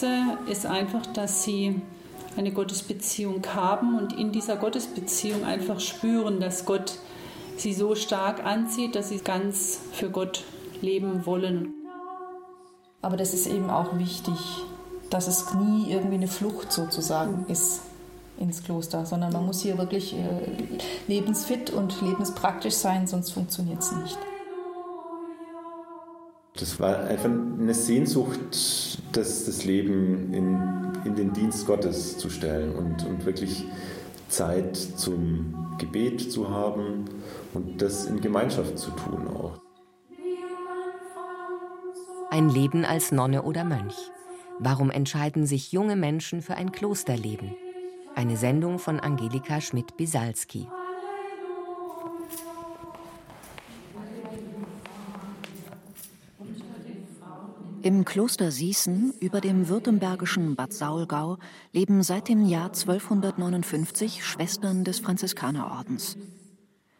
Wichtigste ist einfach, dass sie eine Gottesbeziehung haben und in dieser Gottesbeziehung einfach spüren, dass Gott sie so stark anzieht, dass sie ganz für Gott leben wollen. Aber das ist eben auch wichtig, dass es nie irgendwie eine Flucht sozusagen ist ins Kloster, sondern man muss hier wirklich äh, lebensfit und lebenspraktisch sein, sonst funktioniert es nicht. Das war einfach eine Sehnsucht, das, das Leben in, in den Dienst Gottes zu stellen und, und wirklich Zeit zum Gebet zu haben und das in Gemeinschaft zu tun auch. Ein Leben als Nonne oder Mönch. Warum entscheiden sich junge Menschen für ein Klosterleben? Eine Sendung von Angelika Schmidt-Bisalski. Im Kloster Sießen über dem württembergischen Bad Saulgau leben seit dem Jahr 1259 Schwestern des Franziskanerordens.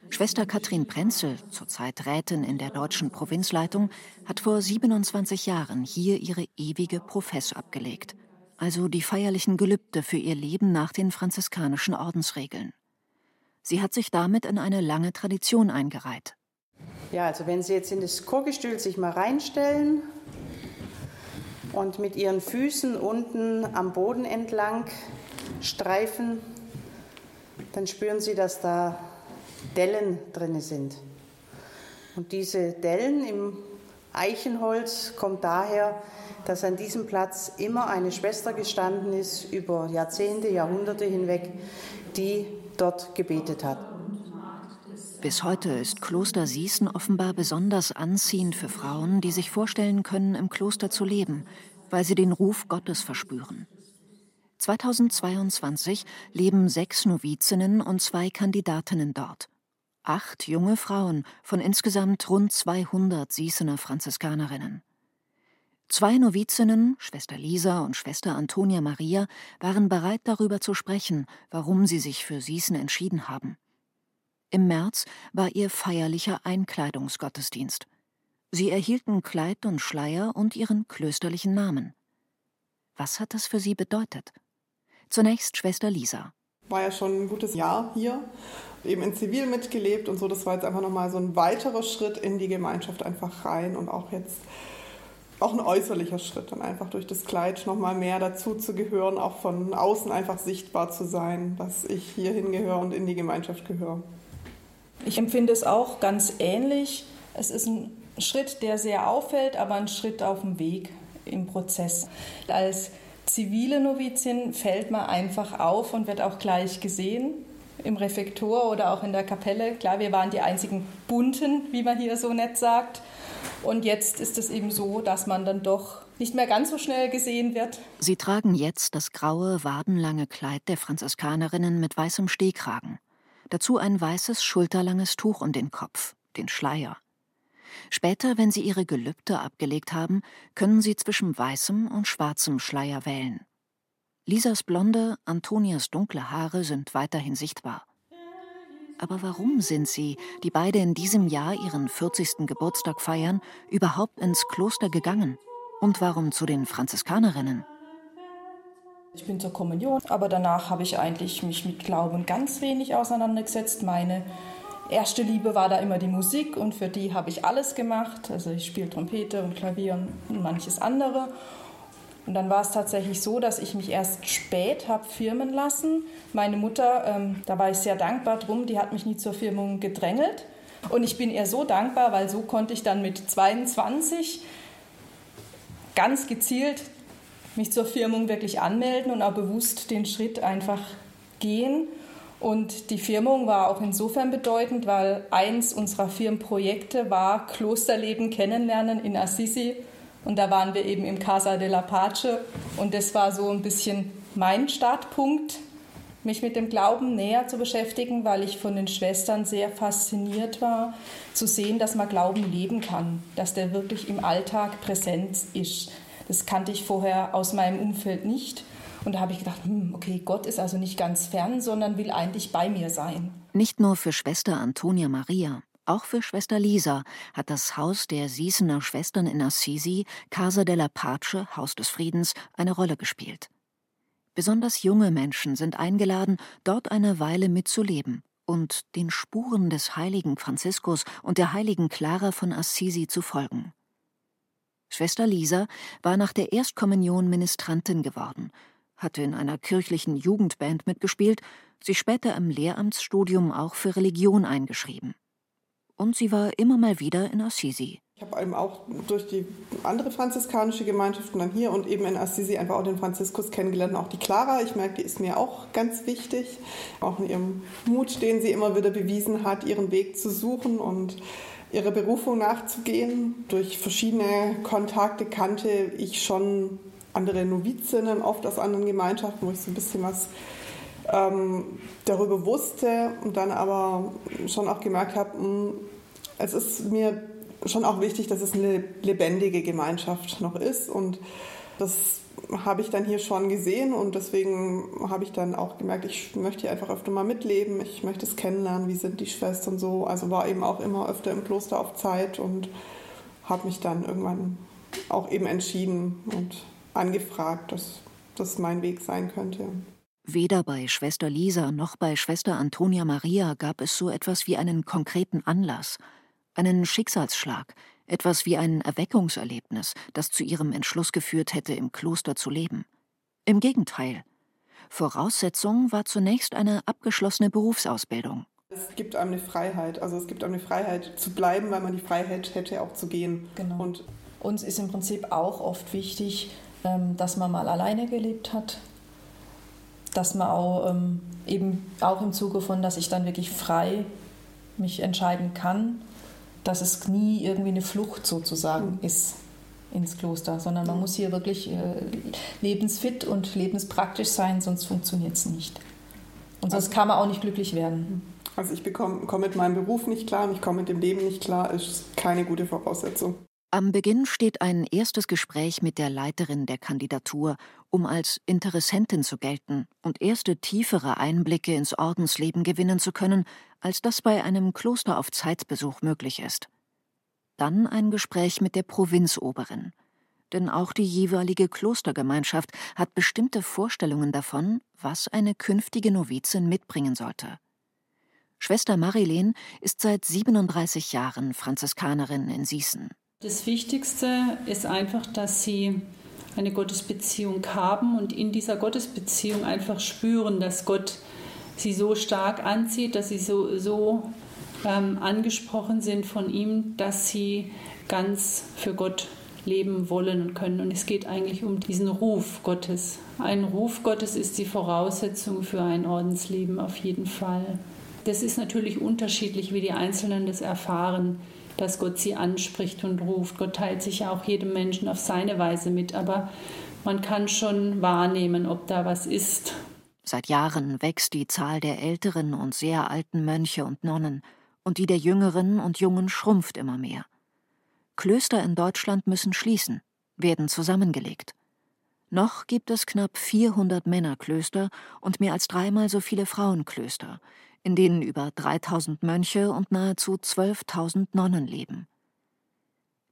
Schwester Katrin Prenzel, zurzeit Rätin in der deutschen Provinzleitung, hat vor 27 Jahren hier ihre ewige Profess abgelegt, also die feierlichen Gelübde für ihr Leben nach den franziskanischen Ordensregeln. Sie hat sich damit in eine lange Tradition eingereiht. Ja, also wenn Sie jetzt in das Chorgestühl sich mal reinstellen und mit ihren Füßen unten am Boden entlang streifen, dann spüren Sie, dass da Dellen drin sind. Und diese Dellen im Eichenholz kommt daher, dass an diesem Platz immer eine Schwester gestanden ist, über Jahrzehnte, Jahrhunderte hinweg, die dort gebetet hat. Bis heute ist Kloster Sießen offenbar besonders anziehend für Frauen, die sich vorstellen können, im Kloster zu leben, weil sie den Ruf Gottes verspüren. 2022 leben sechs Novizinnen und zwei Kandidatinnen dort. Acht junge Frauen von insgesamt rund 200 Sießener Franziskanerinnen. Zwei Novizinnen, Schwester Lisa und Schwester Antonia Maria, waren bereit darüber zu sprechen, warum sie sich für Sießen entschieden haben. Im März war ihr feierlicher Einkleidungsgottesdienst. Sie erhielten Kleid und Schleier und ihren klösterlichen Namen. Was hat das für sie bedeutet? Zunächst Schwester Lisa. War ja schon ein gutes Jahr hier, eben in Zivil mitgelebt und so. Das war jetzt einfach nochmal so ein weiterer Schritt in die Gemeinschaft einfach rein und auch jetzt auch ein äußerlicher Schritt, dann einfach durch das Kleid nochmal mehr dazu zu gehören, auch von außen einfach sichtbar zu sein, dass ich hier hingehöre und in die Gemeinschaft gehöre. Ich empfinde es auch ganz ähnlich. Es ist ein Schritt, der sehr auffällt, aber ein Schritt auf dem Weg im Prozess. Als zivile Novizin fällt man einfach auf und wird auch gleich gesehen im Refektor oder auch in der Kapelle. Klar, wir waren die einzigen bunten, wie man hier so nett sagt. Und jetzt ist es eben so, dass man dann doch nicht mehr ganz so schnell gesehen wird. Sie tragen jetzt das graue, wadenlange Kleid der Franziskanerinnen mit weißem Stehkragen. Dazu ein weißes, schulterlanges Tuch um den Kopf, den Schleier. Später, wenn sie ihre Gelübde abgelegt haben, können sie zwischen weißem und schwarzem Schleier wählen. Lisas blonde, Antonias dunkle Haare sind weiterhin sichtbar. Aber warum sind sie, die beide in diesem Jahr ihren 40. Geburtstag feiern, überhaupt ins Kloster gegangen? Und warum zu den Franziskanerinnen? Ich bin zur Kommunion, aber danach habe ich eigentlich mich mit Glauben ganz wenig auseinandergesetzt. Meine erste Liebe war da immer die Musik und für die habe ich alles gemacht. Also ich spiele Trompete und Klavier und manches andere. Und dann war es tatsächlich so, dass ich mich erst spät habe firmen lassen. Meine Mutter, ähm, da war ich sehr dankbar drum, die hat mich nie zur Firmung gedrängelt. Und ich bin ihr so dankbar, weil so konnte ich dann mit 22 ganz gezielt mich zur Firmung wirklich anmelden und auch bewusst den Schritt einfach gehen. Und die Firmung war auch insofern bedeutend, weil eins unserer Firmenprojekte war Klosterleben kennenlernen in Assisi. Und da waren wir eben im Casa della Pace. Und das war so ein bisschen mein Startpunkt, mich mit dem Glauben näher zu beschäftigen, weil ich von den Schwestern sehr fasziniert war, zu sehen, dass man Glauben leben kann, dass der wirklich im Alltag präsent ist. Das kannte ich vorher aus meinem Umfeld nicht. Und da habe ich gedacht, hm, okay, Gott ist also nicht ganz fern, sondern will eigentlich bei mir sein. Nicht nur für Schwester Antonia Maria, auch für Schwester Lisa hat das Haus der Siesener Schwestern in Assisi, Casa della Pace, Haus des Friedens, eine Rolle gespielt. Besonders junge Menschen sind eingeladen, dort eine Weile mitzuleben und den Spuren des heiligen Franziskus und der heiligen Clara von Assisi zu folgen. Schwester Lisa war nach der Erstkommunion Ministrantin geworden hatte in einer kirchlichen Jugendband mitgespielt, sich später im Lehramtsstudium auch für Religion eingeschrieben. Und sie war immer mal wieder in Assisi. Ich habe eben auch durch die andere franziskanische Gemeinschaft und dann hier und eben in Assisi einfach auch den Franziskus kennengelernt, auch die Clara. Ich merke, die ist mir auch ganz wichtig, auch in ihrem Mut, den sie immer wieder bewiesen hat, ihren Weg zu suchen und ihrer Berufung nachzugehen. Durch verschiedene Kontakte kannte ich schon andere Novizinnen, oft aus anderen Gemeinschaften, wo ich so ein bisschen was ähm, darüber wusste und dann aber schon auch gemerkt habe, hm, es ist mir schon auch wichtig, dass es eine lebendige Gemeinschaft noch ist und das habe ich dann hier schon gesehen und deswegen habe ich dann auch gemerkt, ich möchte hier einfach öfter mal mitleben, ich möchte es kennenlernen, wie sind die Schwestern so. Also war eben auch immer öfter im Kloster auf Zeit und habe mich dann irgendwann auch eben entschieden und angefragt, dass das mein Weg sein könnte. Weder bei Schwester Lisa noch bei Schwester Antonia Maria gab es so etwas wie einen konkreten Anlass, einen Schicksalsschlag, etwas wie ein Erweckungserlebnis, das zu ihrem Entschluss geführt hätte, im Kloster zu leben. Im Gegenteil. Voraussetzung war zunächst eine abgeschlossene Berufsausbildung. Es gibt einem eine Freiheit, also es gibt einem eine Freiheit zu bleiben, weil man die Freiheit hätte auch zu gehen. Genau. Und uns ist im Prinzip auch oft wichtig, ähm, dass man mal alleine gelebt hat, dass man auch ähm, eben auch im Zuge von, dass ich dann wirklich frei mich entscheiden kann, dass es nie irgendwie eine Flucht sozusagen mhm. ist ins Kloster, sondern man mhm. muss hier wirklich äh, lebensfit und lebenspraktisch sein, sonst funktioniert es nicht. Und sonst also, kann man auch nicht glücklich werden. Also ich komme mit meinem Beruf nicht klar und ich komme mit dem Leben nicht klar, ist keine gute Voraussetzung. Am Beginn steht ein erstes Gespräch mit der Leiterin der Kandidatur, um als Interessentin zu gelten und erste tiefere Einblicke ins Ordensleben gewinnen zu können, als das bei einem Kloster auf Zeitbesuch möglich ist. Dann ein Gespräch mit der Provinzoberin. Denn auch die jeweilige Klostergemeinschaft hat bestimmte Vorstellungen davon, was eine künftige Novizin mitbringen sollte. Schwester Marilene ist seit 37 Jahren Franziskanerin in Sießen. Das Wichtigste ist einfach, dass sie eine Gottesbeziehung haben und in dieser Gottesbeziehung einfach spüren, dass Gott sie so stark anzieht, dass sie so, so ähm, angesprochen sind von ihm, dass sie ganz für Gott leben wollen und können. Und es geht eigentlich um diesen Ruf Gottes. Ein Ruf Gottes ist die Voraussetzung für ein Ordensleben auf jeden Fall. Das ist natürlich unterschiedlich, wie die Einzelnen das erfahren dass Gott sie anspricht und ruft. Gott teilt sich ja auch jedem Menschen auf seine Weise mit, aber man kann schon wahrnehmen, ob da was ist. Seit Jahren wächst die Zahl der älteren und sehr alten Mönche und Nonnen, und die der Jüngeren und Jungen schrumpft immer mehr. Klöster in Deutschland müssen schließen, werden zusammengelegt. Noch gibt es knapp 400 Männerklöster und mehr als dreimal so viele Frauenklöster, in denen über 3000 Mönche und nahezu 12.000 Nonnen leben.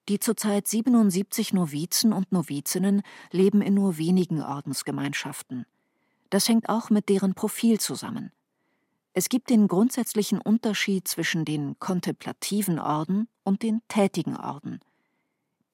Die zurzeit 77 Novizen und Novizinnen leben in nur wenigen Ordensgemeinschaften. Das hängt auch mit deren Profil zusammen. Es gibt den grundsätzlichen Unterschied zwischen den kontemplativen Orden und den tätigen Orden.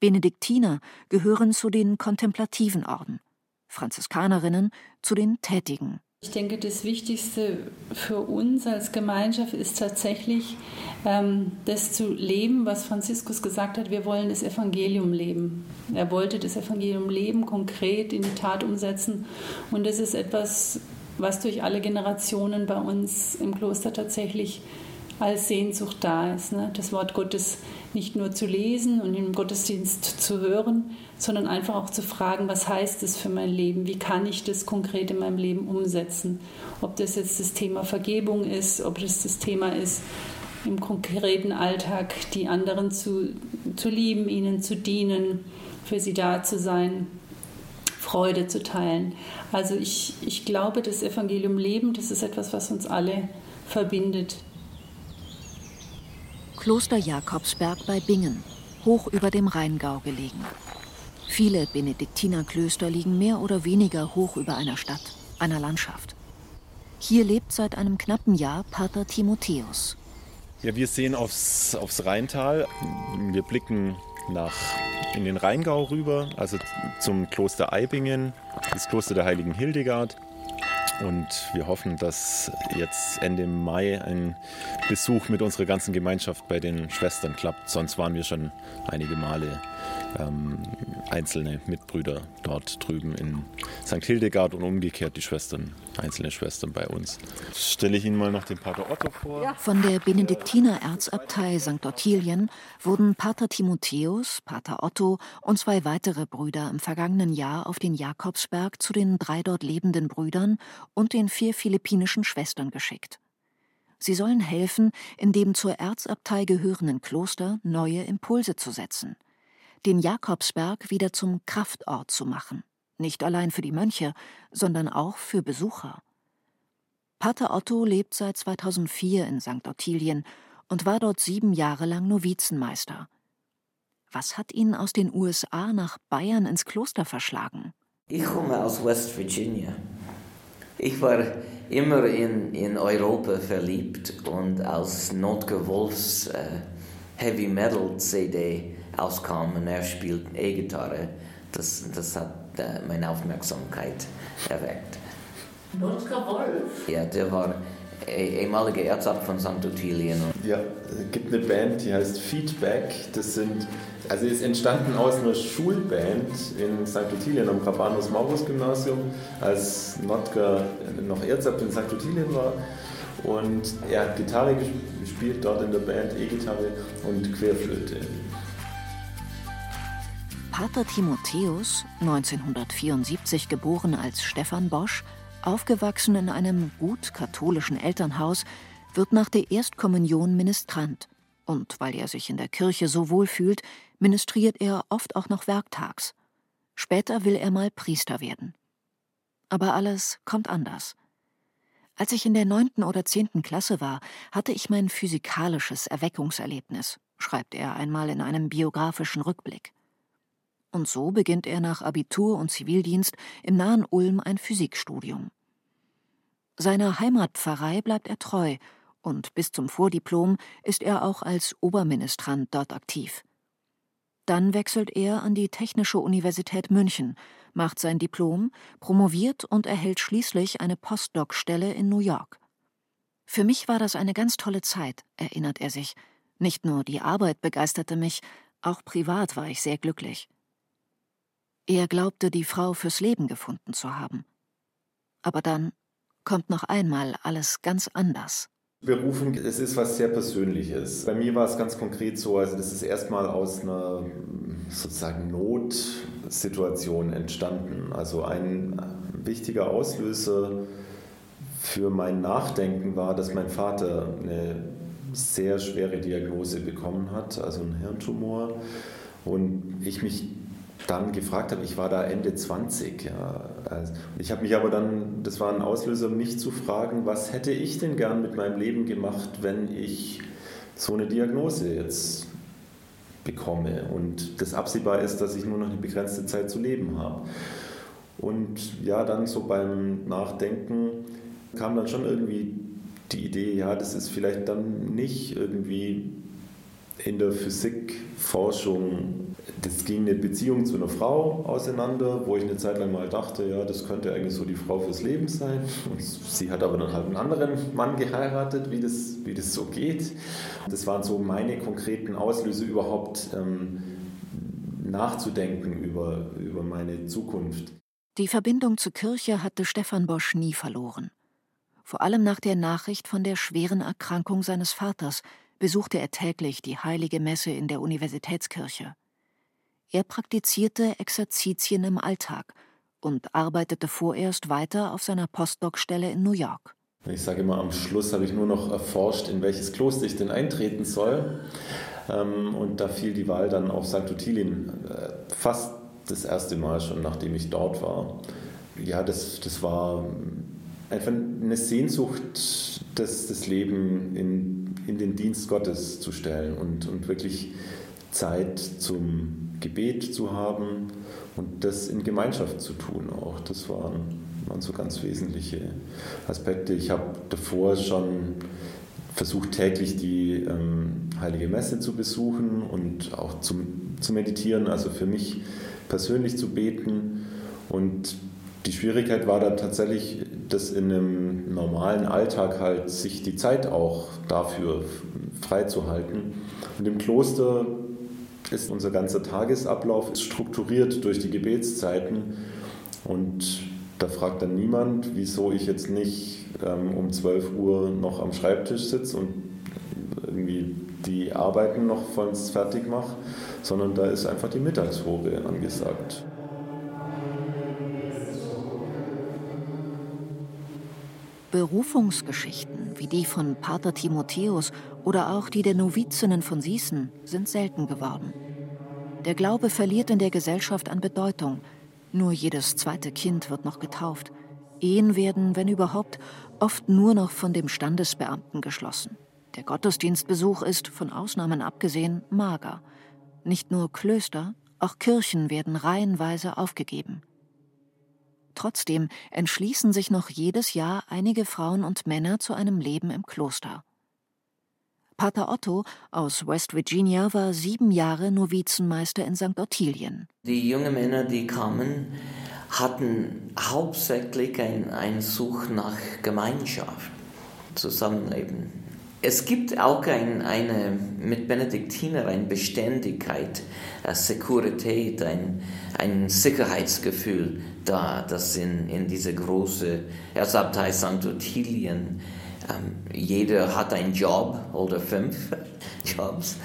Benediktiner gehören zu den kontemplativen Orden, Franziskanerinnen zu den tätigen ich denke, das Wichtigste für uns als Gemeinschaft ist tatsächlich, ähm, das zu leben, was Franziskus gesagt hat, wir wollen das Evangelium leben. Er wollte das Evangelium leben, konkret in die Tat umsetzen. Und das ist etwas, was durch alle Generationen bei uns im Kloster tatsächlich als Sehnsucht da ist. Ne? Das Wort Gottes nicht nur zu lesen und im Gottesdienst zu hören, sondern einfach auch zu fragen, was heißt es für mein Leben? Wie kann ich das konkret in meinem Leben umsetzen? Ob das jetzt das Thema Vergebung ist, ob das das Thema ist, im konkreten Alltag die anderen zu, zu lieben, ihnen zu dienen, für sie da zu sein, Freude zu teilen. Also ich, ich glaube, das Evangelium Leben, das ist etwas, was uns alle verbindet. Kloster Jakobsberg bei Bingen, hoch über dem Rheingau gelegen. Viele Benediktinerklöster liegen mehr oder weniger hoch über einer Stadt, einer Landschaft. Hier lebt seit einem knappen Jahr Pater Timotheus. Ja, wir sehen aufs, aufs Rheintal. Wir blicken nach, in den Rheingau rüber, also zum Kloster Eibingen, das Kloster der heiligen Hildegard. Und wir hoffen, dass jetzt Ende Mai ein Besuch mit unserer ganzen Gemeinschaft bei den Schwestern klappt. Sonst waren wir schon einige Male ähm, einzelne Mitbrüder dort drüben in St. Hildegard und umgekehrt die Schwestern, einzelne Schwestern bei uns. Stelle ich Ihnen mal noch den Pater Otto vor. Von der Benediktiner Erzabtei St. Ottilien wurden Pater Timotheus, Pater Otto und zwei weitere Brüder im vergangenen Jahr auf den Jakobsberg zu den drei dort lebenden Brüdern und den vier philippinischen Schwestern geschickt. Sie sollen helfen, in dem zur Erzabtei gehörenden Kloster neue Impulse zu setzen – den Jakobsberg wieder zum Kraftort zu machen, nicht allein für die Mönche, sondern auch für Besucher. Pater Otto lebt seit 2004 in St. Ottilien und war dort sieben Jahre lang Novizenmeister. Was hat ihn aus den USA nach Bayern ins Kloster verschlagen? Ich komme aus West Virginia. Ich war immer in, in Europa verliebt und als Notke Wolfs äh, Heavy Metal CD auskam und er spielt E-Gitarre, das, das hat äh, meine Aufmerksamkeit erweckt. Notker Wolf? Ja, der war ehemaliger Erzab von St. Ottilien. Ja, es gibt eine Band, die heißt Feedback. Das sind, also ist entstanden aus einer Schulband in St. Ottilien am Rabanus Maurus Gymnasium, als Notker noch Erzabt in St. Ottilien war. Und er hat Gitarre gespielt dort in der Band, E-Gitarre und Querflöte. Pater Timotheus, 1974 geboren als Stefan Bosch, aufgewachsen in einem gut katholischen Elternhaus, wird nach der Erstkommunion Ministrant. Und weil er sich in der Kirche so wohl fühlt, ministriert er oft auch noch werktags. Später will er mal Priester werden. Aber alles kommt anders. Als ich in der neunten oder zehnten Klasse war, hatte ich mein physikalisches Erweckungserlebnis, schreibt er einmal in einem biografischen Rückblick. Und so beginnt er nach Abitur und Zivildienst im nahen Ulm ein Physikstudium. Seiner Heimatpfarrei bleibt er treu und bis zum Vordiplom ist er auch als Oberministrant dort aktiv. Dann wechselt er an die Technische Universität München, macht sein Diplom, promoviert und erhält schließlich eine Postdoc-Stelle in New York. Für mich war das eine ganz tolle Zeit, erinnert er sich. Nicht nur die Arbeit begeisterte mich, auch privat war ich sehr glücklich. Er glaubte, die Frau fürs Leben gefunden zu haben. Aber dann kommt noch einmal alles ganz anders. Berufung, es ist was sehr Persönliches. Bei mir war es ganz konkret so, also das ist erstmal aus einer sozusagen Notsituation entstanden. Also ein wichtiger Auslöser für mein Nachdenken war, dass mein Vater eine sehr schwere Diagnose bekommen hat, also einen Hirntumor. Und ich mich dann gefragt habe, ich war da Ende 20. Ja. Also, ich habe mich aber dann, das war ein Auslöser, mich zu fragen, was hätte ich denn gern mit meinem Leben gemacht, wenn ich so eine Diagnose jetzt bekomme und das absehbar ist, dass ich nur noch eine begrenzte Zeit zu leben habe. Und ja, dann so beim Nachdenken kam dann schon irgendwie die Idee, ja, das ist vielleicht dann nicht irgendwie in der Physikforschung, das ging eine Beziehung zu einer Frau auseinander, wo ich eine Zeit lang mal dachte, ja, das könnte eigentlich so die Frau fürs Leben sein. Und sie hat aber dann halt einen anderen Mann geheiratet, wie das, wie das so geht. Das waren so meine konkreten Auslöse überhaupt ähm, nachzudenken über, über meine Zukunft. Die Verbindung zur Kirche hatte Stefan Bosch nie verloren. Vor allem nach der Nachricht von der schweren Erkrankung seines Vaters besuchte er täglich die heilige Messe in der Universitätskirche. Er praktizierte Exerzitien im Alltag und arbeitete vorerst weiter auf seiner Postdoc-Stelle in New York. Ich sage immer, am Schluss habe ich nur noch erforscht, in welches Kloster ich denn eintreten soll. Ähm, und da fiel die Wahl dann auf St. Ottilien. Äh, fast das erste Mal schon, nachdem ich dort war. Ja, das, das war einfach eine Sehnsucht, das, das Leben in, in den Dienst Gottes zu stellen und, und wirklich Zeit zum Gebet zu haben und das in Gemeinschaft zu tun auch. Das waren, waren so ganz wesentliche Aspekte. Ich habe davor schon versucht täglich die ähm, Heilige Messe zu besuchen und auch zum, zu meditieren, also für mich persönlich zu beten. Und die Schwierigkeit war dann tatsächlich, das in einem normalen Alltag halt sich die Zeit auch dafür freizuhalten. Und im Kloster ist unser ganzer Tagesablauf strukturiert durch die Gebetszeiten. Und da fragt dann niemand, wieso ich jetzt nicht ähm, um 12 Uhr noch am Schreibtisch sitze und irgendwie die Arbeiten noch vollends fertig mache, sondern da ist einfach die Mittagsruhe angesagt. Berufungsgeschichten wie die von Pater Timotheus oder auch die der Novizinnen von Sießen sind selten geworden. Der Glaube verliert in der Gesellschaft an Bedeutung. Nur jedes zweite Kind wird noch getauft. Ehen werden, wenn überhaupt, oft nur noch von dem Standesbeamten geschlossen. Der Gottesdienstbesuch ist, von Ausnahmen abgesehen, mager. Nicht nur Klöster, auch Kirchen werden reihenweise aufgegeben. Trotzdem entschließen sich noch jedes Jahr einige Frauen und Männer zu einem Leben im Kloster. Pater Otto aus West Virginia war sieben Jahre Novizenmeister in St. Ottilien. Die jungen Männer, die kamen, hatten hauptsächlich eine Such nach Gemeinschaft, Zusammenleben. Es gibt auch ein, eine, mit Benediktiner eine Beständigkeit, eine Sekurität, ein, ein Sicherheitsgefühl da, das in, in diese große Erzabtei St. Ottilien, ähm, jeder hat einen Job oder fünf Jobs.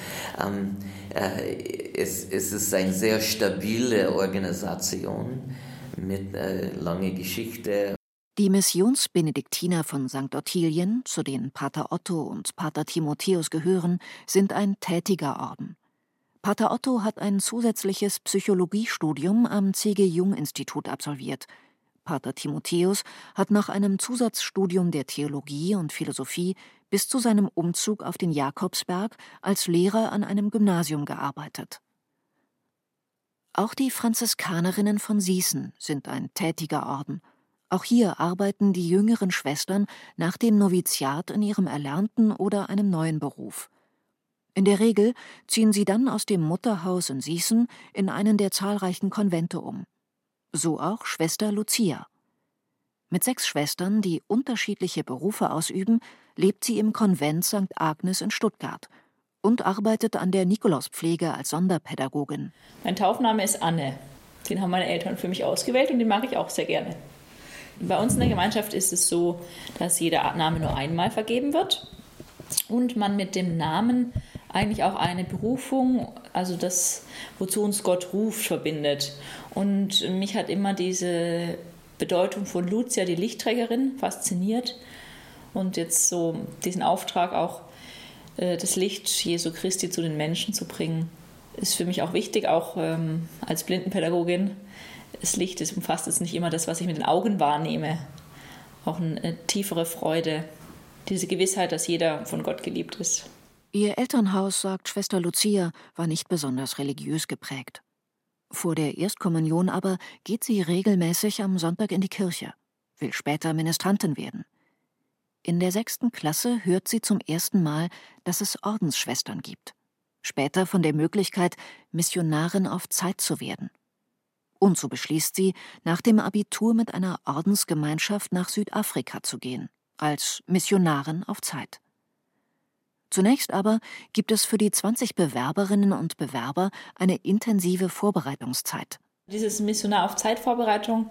Ähm, äh, es, es ist eine sehr stabile Organisation mit äh, langer Geschichte die Missionsbenediktiner von St. Ottilien, zu denen Pater Otto und Pater Timotheus gehören, sind ein tätiger Orden. Pater Otto hat ein zusätzliches Psychologiestudium am C.G. Jung Institut absolviert. Pater Timotheus hat nach einem Zusatzstudium der Theologie und Philosophie bis zu seinem Umzug auf den Jakobsberg als Lehrer an einem Gymnasium gearbeitet. Auch die Franziskanerinnen von Sießen sind ein tätiger Orden. Auch hier arbeiten die jüngeren Schwestern nach dem Noviziat in ihrem erlernten oder einem neuen Beruf. In der Regel ziehen sie dann aus dem Mutterhaus in Sießen in einen der zahlreichen Konvente um. So auch Schwester Lucia. Mit sechs Schwestern, die unterschiedliche Berufe ausüben, lebt sie im Konvent St. Agnes in Stuttgart und arbeitet an der Nikolauspflege als Sonderpädagogin. Mein Taufname ist Anne. Den haben meine Eltern für mich ausgewählt und den mag ich auch sehr gerne. Bei uns in der Gemeinschaft ist es so, dass jeder Name nur einmal vergeben wird und man mit dem Namen eigentlich auch eine Berufung, also das, wozu uns Gott ruft, verbindet. Und mich hat immer diese Bedeutung von Lucia, die Lichtträgerin, fasziniert. Und jetzt so diesen Auftrag auch, äh, das Licht Jesu Christi zu den Menschen zu bringen, ist für mich auch wichtig, auch ähm, als Blindenpädagogin das Licht das umfasst jetzt nicht immer das, was ich mit den Augen wahrnehme. Auch eine tiefere Freude, diese Gewissheit, dass jeder von Gott geliebt ist. Ihr Elternhaus, sagt Schwester Lucia, war nicht besonders religiös geprägt. Vor der Erstkommunion aber geht sie regelmäßig am Sonntag in die Kirche, will später Ministrantin werden. In der sechsten Klasse hört sie zum ersten Mal, dass es Ordensschwestern gibt. Später von der Möglichkeit, Missionarin auf Zeit zu werden. Und so beschließt sie, nach dem Abitur mit einer Ordensgemeinschaft nach Südafrika zu gehen, als Missionarin auf Zeit. Zunächst aber gibt es für die 20 Bewerberinnen und Bewerber eine intensive Vorbereitungszeit. Dieses Missionar auf Zeitvorbereitung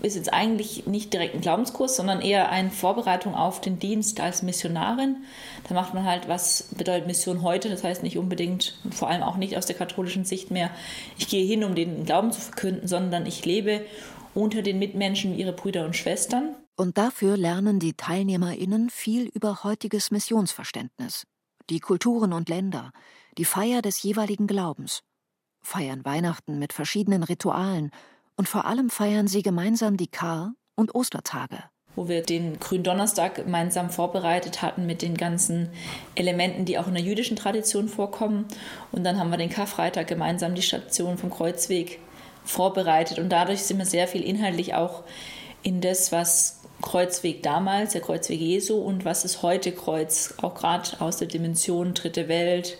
ist jetzt eigentlich nicht direkt ein Glaubenskurs, sondern eher eine Vorbereitung auf den Dienst als Missionarin. Da macht man halt, was bedeutet Mission heute. Das heißt nicht unbedingt, vor allem auch nicht aus der katholischen Sicht mehr, ich gehe hin, um den Glauben zu verkünden, sondern ich lebe unter den Mitmenschen wie ihre Brüder und Schwestern. Und dafür lernen die TeilnehmerInnen viel über heutiges Missionsverständnis, die Kulturen und Länder, die Feier des jeweiligen Glaubens, feiern Weihnachten mit verschiedenen Ritualen und vor allem feiern sie gemeinsam die Kar- und Ostertage. Wo wir den Gründonnerstag gemeinsam vorbereitet hatten mit den ganzen Elementen, die auch in der jüdischen Tradition vorkommen. Und dann haben wir den Karfreitag gemeinsam die Station vom Kreuzweg vorbereitet. Und dadurch sind wir sehr viel inhaltlich auch in das, was Kreuzweg damals, der Kreuzweg Jesu und was ist heute Kreuz, auch gerade aus der Dimension Dritte Welt,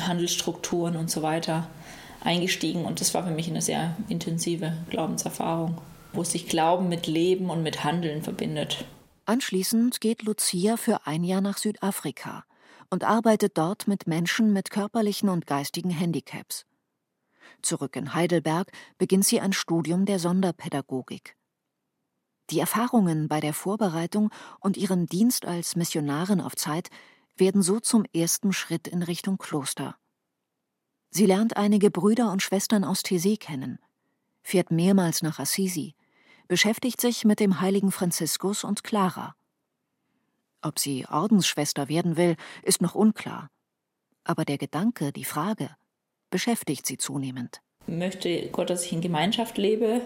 Handelsstrukturen und so weiter eingestiegen und das war für mich eine sehr intensive Glaubenserfahrung, wo sich Glauben mit Leben und mit Handeln verbindet. Anschließend geht Lucia für ein Jahr nach Südafrika und arbeitet dort mit Menschen mit körperlichen und geistigen Handicaps. Zurück in Heidelberg beginnt sie ein Studium der Sonderpädagogik. Die Erfahrungen bei der Vorbereitung und ihrem Dienst als Missionarin auf Zeit werden so zum ersten Schritt in Richtung Kloster. Sie lernt einige Brüder und Schwestern aus Tessé kennen, fährt mehrmals nach Assisi, beschäftigt sich mit dem heiligen Franziskus und Clara. Ob sie Ordensschwester werden will, ist noch unklar. Aber der Gedanke, die Frage, beschäftigt sie zunehmend. Möchte Gott, dass ich in Gemeinschaft lebe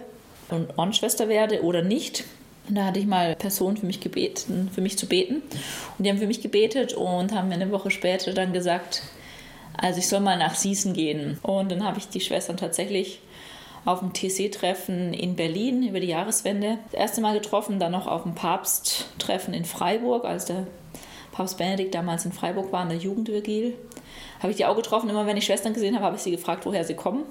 und Ordensschwester werde oder nicht? Und da hatte ich mal Personen für mich gebeten, für mich zu beten. Und die haben für mich gebetet und haben mir eine Woche später dann gesagt, also ich soll mal nach Sießen gehen. Und dann habe ich die Schwestern tatsächlich auf dem TC-Treffen in Berlin über die Jahreswende das erste Mal getroffen, dann noch auf dem Papsttreffen in Freiburg, als der Papst Benedikt damals in Freiburg war, in der Jugendvigil. Habe ich die auch getroffen. Immer wenn ich Schwestern gesehen habe, habe ich sie gefragt, woher sie kommen.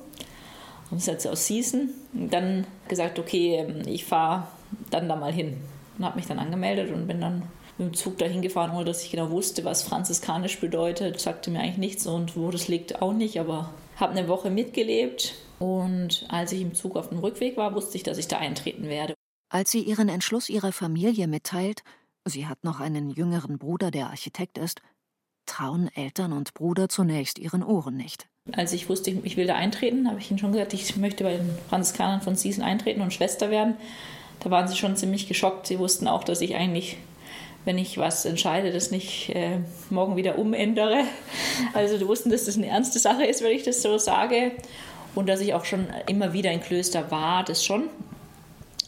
Hat sie aus. Und dann gesagt, okay, ich fahre dann da mal hin. Und habe mich dann angemeldet und bin dann mit dem Zug dahin gefahren, ohne dass ich genau wusste, was franziskanisch bedeutet. Sagte mir eigentlich nichts und wo das liegt auch nicht, aber habe eine Woche mitgelebt und als ich im Zug auf dem Rückweg war, wusste ich, dass ich da eintreten werde. Als sie ihren Entschluss ihrer Familie mitteilt, sie hat noch einen jüngeren Bruder, der Architekt ist, trauen Eltern und Bruder zunächst ihren Ohren nicht. Als ich wusste, ich will da eintreten, habe ich ihnen schon gesagt, ich möchte bei den Franziskanern von Siesen eintreten und Schwester werden. Da waren sie schon ziemlich geschockt. Sie wussten auch, dass ich eigentlich wenn ich was entscheide, das nicht äh, morgen wieder umändere. Also die wussten, dass das eine ernste Sache ist, wenn ich das so sage. Und dass ich auch schon immer wieder in Klöster war, das schon.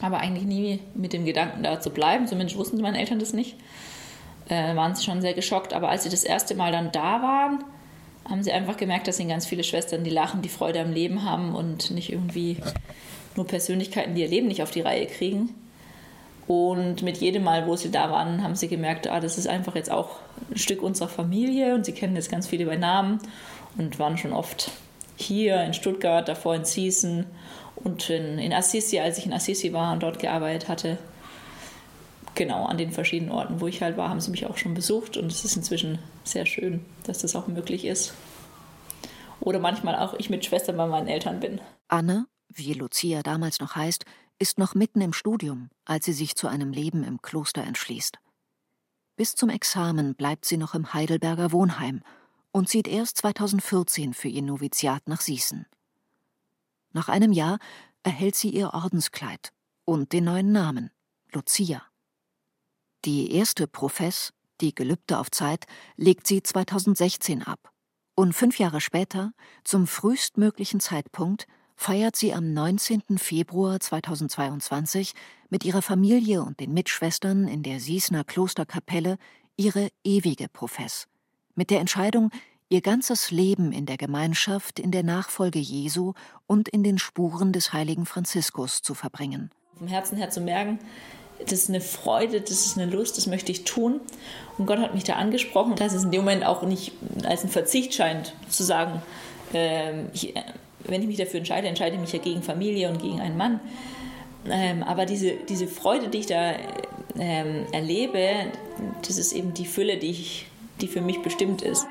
Aber eigentlich nie mit dem Gedanken da zu bleiben. Zumindest wussten meine Eltern das nicht. Äh, waren sie schon sehr geschockt. Aber als sie das erste Mal dann da waren, haben sie einfach gemerkt, dass sind ganz viele Schwestern, die lachen, die Freude am Leben haben und nicht irgendwie nur Persönlichkeiten, die ihr Leben nicht auf die Reihe kriegen. Und mit jedem Mal, wo sie da waren, haben sie gemerkt, ah, das ist einfach jetzt auch ein Stück unserer Familie und sie kennen jetzt ganz viele bei Namen und waren schon oft hier in Stuttgart, davor in Sießen und in, in Assisi, als ich in Assisi war und dort gearbeitet hatte. Genau, an den verschiedenen Orten, wo ich halt war, haben sie mich auch schon besucht und es ist inzwischen sehr schön, dass das auch möglich ist. Oder manchmal auch ich mit Schwestern bei meinen Eltern bin. Anne, wie Lucia damals noch heißt, ist noch mitten im Studium, als sie sich zu einem Leben im Kloster entschließt. Bis zum Examen bleibt sie noch im Heidelberger Wohnheim und zieht erst 2014 für ihr Noviziat nach Sießen. Nach einem Jahr erhält sie ihr Ordenskleid und den neuen Namen, Lucia. Die erste Profess, die Gelübde auf Zeit, legt sie 2016 ab. Und fünf Jahre später, zum frühestmöglichen Zeitpunkt, feiert sie am 19. Februar 2022 mit ihrer Familie und den Mitschwestern in der Siesner Klosterkapelle ihre ewige Profess. Mit der Entscheidung, ihr ganzes Leben in der Gemeinschaft, in der Nachfolge Jesu und in den Spuren des heiligen Franziskus zu verbringen. Vom Herzen her zu merken, das ist eine Freude, das ist eine Lust, das möchte ich tun. Und Gott hat mich da angesprochen, dass es in dem Moment auch nicht als ein Verzicht scheint, zu sagen, äh, ich wenn ich mich dafür entscheide, entscheide ich mich ja gegen Familie und gegen einen Mann. Ähm, aber diese, diese Freude, die ich da ähm, erlebe, das ist eben die Fülle, die, ich, die für mich bestimmt ist.